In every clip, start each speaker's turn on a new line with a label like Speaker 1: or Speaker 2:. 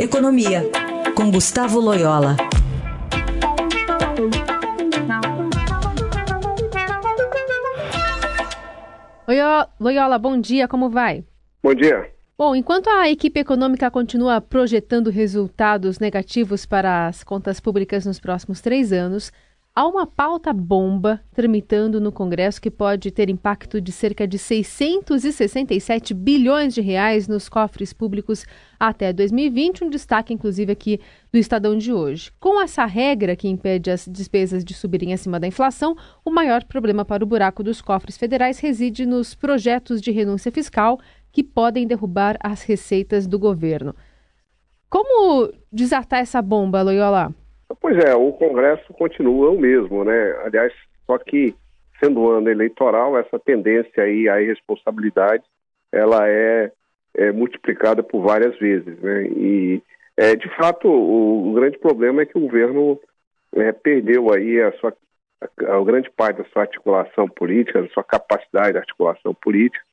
Speaker 1: Economia, com Gustavo Loyola.
Speaker 2: Oi, Loyola, bom dia, como vai?
Speaker 3: Bom dia.
Speaker 2: Bom, enquanto a equipe econômica continua projetando resultados negativos para as contas públicas nos próximos três anos, Há uma pauta bomba tramitando no Congresso que pode ter impacto de cerca de 667 bilhões de reais nos cofres públicos até 2020, um destaque inclusive aqui do Estadão de hoje. Com essa regra que impede as despesas de subirem acima da inflação, o maior problema para o buraco dos cofres federais reside nos projetos de renúncia fiscal que podem derrubar as receitas do governo. Como desatar essa bomba, Loyola?
Speaker 3: Pois é, o Congresso continua o mesmo, né? Aliás, só que sendo ano eleitoral, essa tendência aí à irresponsabilidade, ela é, é multiplicada por várias vezes, né? E, é, de fato, o, o grande problema é que o governo é, perdeu aí a sua a, a, grande parte da sua articulação política, da sua capacidade de articulação política.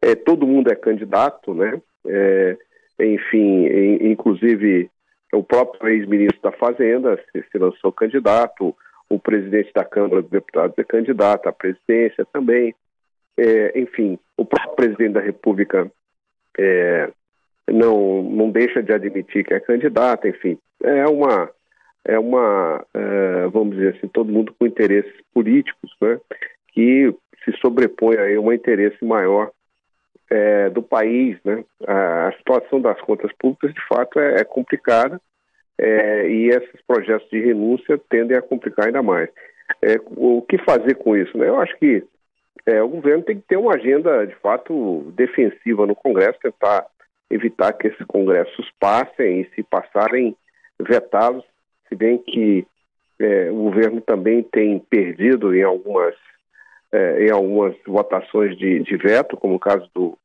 Speaker 3: É, todo mundo é candidato, né? É, enfim, em, inclusive o próprio ex-ministro da Fazenda se, se, lançou candidato, o presidente da Câmara dos Deputados é candidato à presidência também. É, enfim, o próprio presidente da República é, não, não deixa de admitir que é candidato, enfim. É uma, é uma é, vamos dizer assim, todo mundo com interesses políticos, né, que se sobrepõe a um interesse maior é, do país, né? A, situação das contas públicas, de fato, é, é complicada é, e esses projetos de renúncia tendem a complicar ainda mais. É, o que fazer com isso? Né? Eu acho que é, o governo tem que ter uma agenda, de fato, defensiva no Congresso, tentar evitar que esses congressos passem e, se passarem, vetá-los, se bem que é, o governo também tem perdido em algumas é, em algumas votações de, de, veto, como o caso do,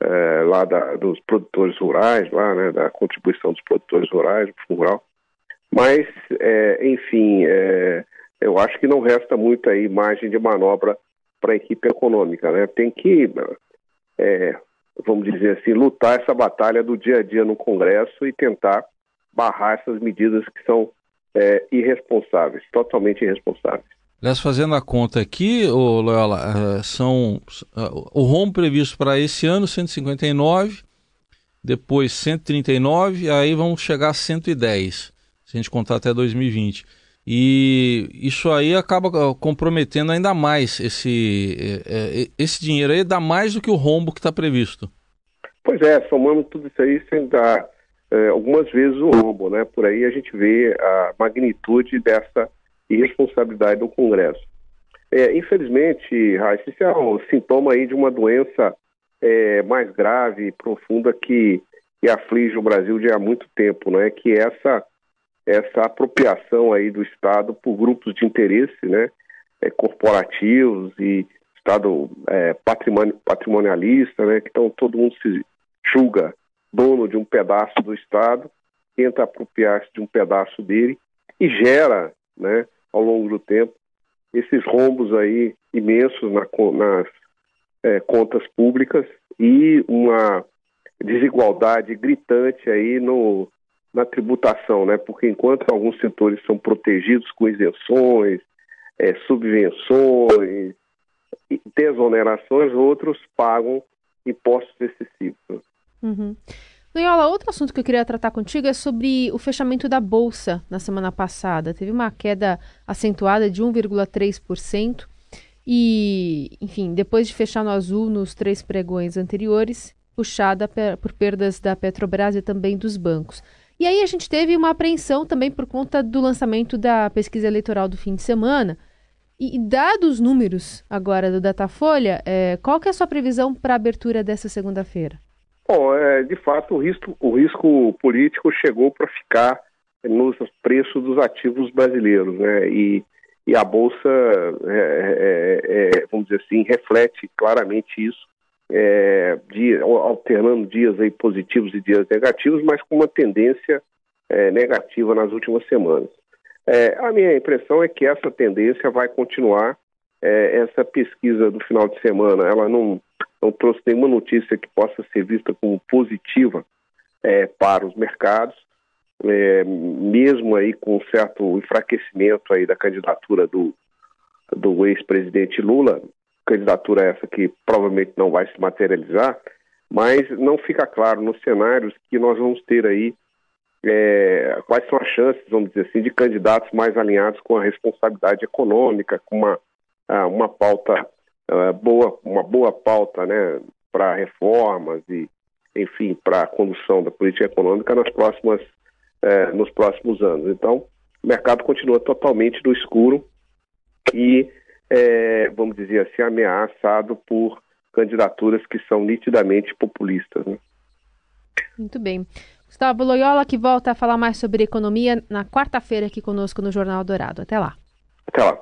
Speaker 3: é, lá da, dos produtores rurais, lá, né, da contribuição dos produtores rurais, do Fundo Rural. Mas, é, enfim, é, eu acho que não resta muita aí margem de manobra para a equipe econômica. Né? Tem que, é, vamos dizer assim, lutar essa batalha do dia a dia no Congresso e tentar barrar essas medidas que são é, irresponsáveis, totalmente irresponsáveis.
Speaker 4: Aliás, fazendo a conta aqui, ô Loyola, uh, são uh, o rombo previsto para esse ano 159, depois 139, aí vão chegar a 110, se a gente contar até 2020. E isso aí acaba comprometendo ainda mais esse, esse dinheiro aí, dá mais do que o rombo que está previsto.
Speaker 3: Pois é, somando tudo isso aí, sem dar é, algumas vezes o rombo, né? Por aí a gente vê a magnitude dessa e responsabilidade do Congresso. É, infelizmente, Raíssa, isso é um sintoma aí de uma doença é, mais grave e profunda que, que, aflige o Brasil já há muito tempo, né? que é essa, essa apropriação aí do Estado por grupos de interesse né? É, corporativos e Estado é, patrimoni patrimonialista, né? que então todo mundo se julga dono de um pedaço do Estado, tenta apropriar-se de um pedaço dele e gera né, ao longo do tempo, esses rombos aí imensos na, nas é, contas públicas e uma desigualdade gritante aí no, na tributação, né? Porque enquanto alguns setores são protegidos com isenções, é, subvenções, desonerações, outros pagam impostos excessivos.
Speaker 2: Uhum. Loyola, outro assunto que eu queria tratar contigo é sobre o fechamento da Bolsa na semana passada. Teve uma queda acentuada de 1,3% e, enfim, depois de fechar no azul nos três pregões anteriores, puxada por perdas da Petrobras e também dos bancos. E aí a gente teve uma apreensão também por conta do lançamento da pesquisa eleitoral do fim de semana. E, dados os números agora do Datafolha, é, qual que é a sua previsão para a abertura dessa segunda-feira?
Speaker 3: Bom, é, de fato, o risco, o risco político chegou para ficar nos preços dos ativos brasileiros, né? E, e a Bolsa, é, é, é vamos dizer assim, reflete claramente isso, é, dia, alternando dias aí positivos e dias negativos, mas com uma tendência é, negativa nas últimas semanas. a minha impressão é que essa tendência vai continuar. essa pesquisa do final de semana, ela não não trouxe nenhuma notícia que possa ser vista como positiva é, para os mercados, é, mesmo aí com um certo enfraquecimento aí da candidatura do, do ex-presidente Lula, candidatura essa que provavelmente não vai se materializar, mas não fica claro nos cenários que nós vamos ter aí é, quais são as chances, vamos dizer assim, de candidatos mais alinhados com a responsabilidade econômica, com uma, ah, uma pauta uh, boa, uma boa pauta né, para reformas e, enfim, para a condução da política econômica nas próximas, uh, nos próximos anos. Então, o mercado continua totalmente no escuro e, é, vamos dizer assim, ameaçado por candidaturas que são nitidamente populistas. Né?
Speaker 2: Muito bem. Gustavo Loyola, que volta a falar mais sobre economia na quarta-feira aqui conosco no Jornal Dourado. Até lá.
Speaker 3: Até lá.